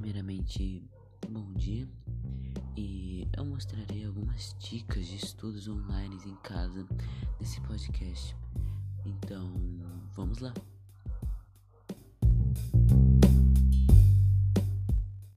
Primeiramente, bom dia. E eu mostrarei algumas dicas de estudos online em casa nesse podcast. Então, vamos lá.